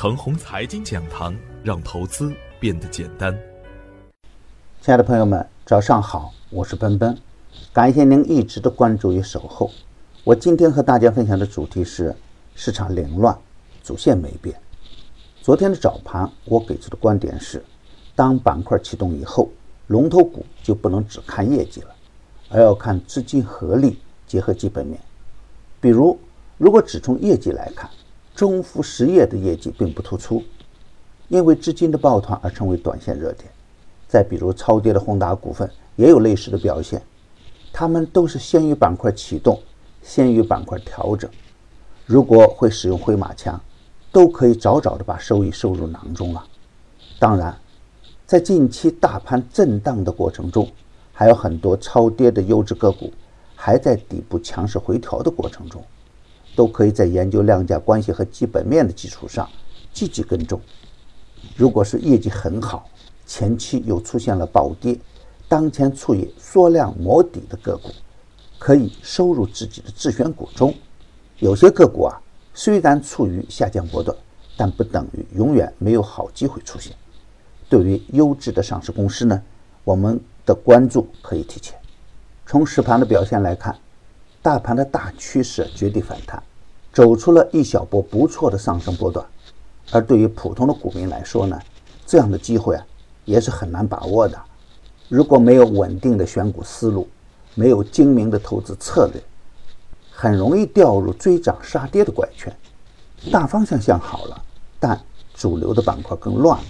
腾宏财经讲堂，让投资变得简单。亲爱的朋友们，早上好，我是奔奔，感谢您一直的关注与守候。我今天和大家分享的主题是市场凌乱，主线没变。昨天的早盘，我给出的观点是，当板块启动以后，龙头股就不能只看业绩了，而要看资金合力结合基本面。比如，如果只从业绩来看，中孚实业的业绩并不突出，因为资金的抱团而成为短线热点。再比如超跌的宏达股份也有类似的表现，他们都是先于板块启动，先于板块调整。如果会使用灰马枪，都可以早早的把收益收入囊中了。当然，在近期大盘震荡的过程中，还有很多超跌的优质个股还在底部强势回调的过程中。都可以在研究量价关系和基本面的基础上积极跟踪。如果是业绩很好，前期又出现了暴跌，当前处于缩量磨底的个股，可以收入自己的自选股中。有些个股啊，虽然处于下降波段，但不等于永远没有好机会出现。对于优质的上市公司呢，我们的关注可以提前。从实盘的表现来看。大盘的大趋势绝地反弹，走出了一小波不错的上升波段。而对于普通的股民来说呢，这样的机会啊也是很难把握的。如果没有稳定的选股思路，没有精明的投资策略，很容易掉入追涨杀跌的怪圈。大方向向好了，但主流的板块更乱了。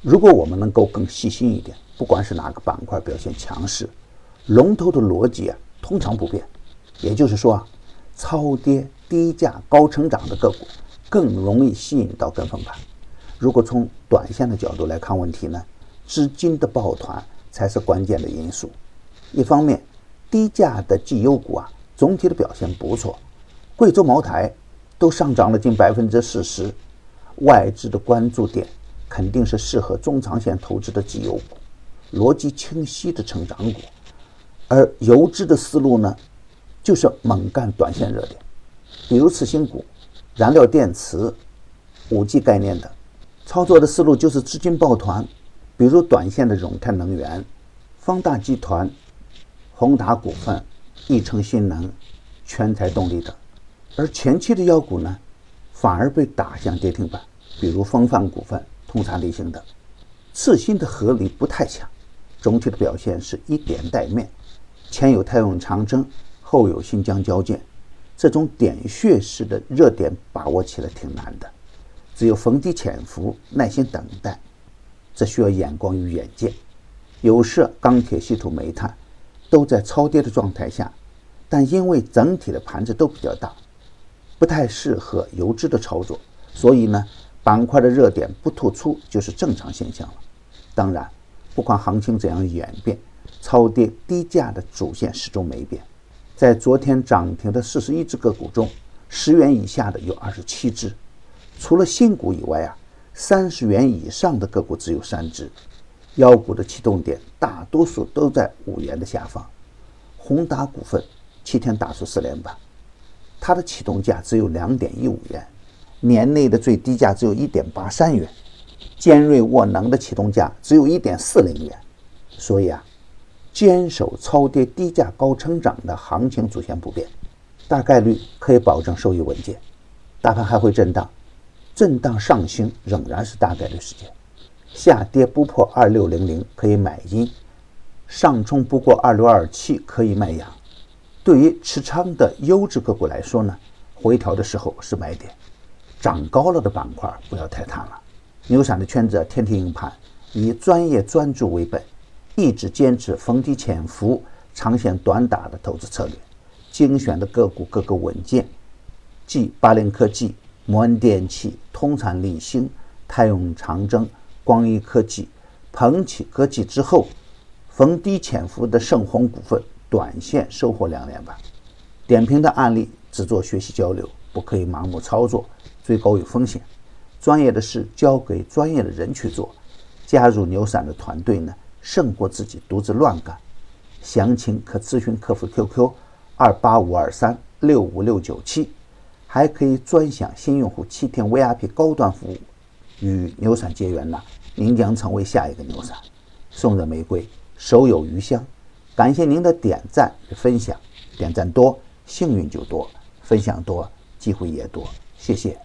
如果我们能够更细心一点，不管是哪个板块表现强势，龙头的逻辑啊通常不变。也就是说啊，超跌、低价、高成长的个股更容易吸引到跟风盘。如果从短线的角度来看问题呢，资金的抱团才是关键的因素。一方面，低价的绩优股啊，总体的表现不错，贵州茅台都上涨了近百分之四十。外资的关注点肯定是适合中长线投资的绩优股，逻辑清晰的成长股。而游资的思路呢？就是猛干短线热点，比如次新股、燃料电池、五 G 概念的，操作的思路就是资金抱团，比如短线的永泰能源、方大集团、宏达股份、易成新能、全才动力等；而前期的妖股呢，反而被打向跌停板，比如风范股份、通产力行等。次新的合力不太强，总体的表现是一点带面，前有泰永长征。后有新疆交建，这种点穴式的热点把握起来挺难的，只有逢低潜伏，耐心等待，这需要眼光与远见。有色、钢铁、稀土、煤炭都在超跌的状态下，但因为整体的盘子都比较大，不太适合游资的操作，所以呢，板块的热点不突出就是正常现象了。当然，不管行情怎样演变，超跌低价的主线始终没变。在昨天涨停的四十一只个股中，十元以下的有二十七只，除了新股以外啊，三十元以上的个股只有三只。妖股的启动点大多数都在五元的下方。宏达股份七天打出四连板，它的启动价只有两点一五元，年内的最低价只有一点八三元。尖锐沃能的启动价只有一点四零元，所以啊。坚守超跌低价高成长的行情主线不变，大概率可以保证收益稳健。大盘还会震荡，震荡上行仍然是大概率事件。下跌不破二六零零可以买阴，上冲不过二六二七可以卖阳。对于持仓的优质个股来说呢，回调的时候是买点。涨高了的板块不要太贪了。牛散的圈子天天硬盘，以专业专注为本。一直坚持逢低潜伏、长线短打的投资策略，精选的个股个个稳健，继八菱科技、摩恩电器、通产力兴、泰永长征、光一科技、鹏起科技之后，逢低潜伏的盛虹股份短线收获两连板。点评的案例只做学习交流，不可以盲目操作，追高有风险。专业的事交给专业的人去做。加入牛散的团队呢？胜过自己独自乱干，详情可咨询客服 QQ：二八五二三六五六九七，还可以专享新用户七天 VIP 高端服务，与牛散结缘了，您将成为下一个牛散。送人玫瑰，手有余香。感谢您的点赞与分享，点赞多，幸运就多；分享多，机会也多。谢谢。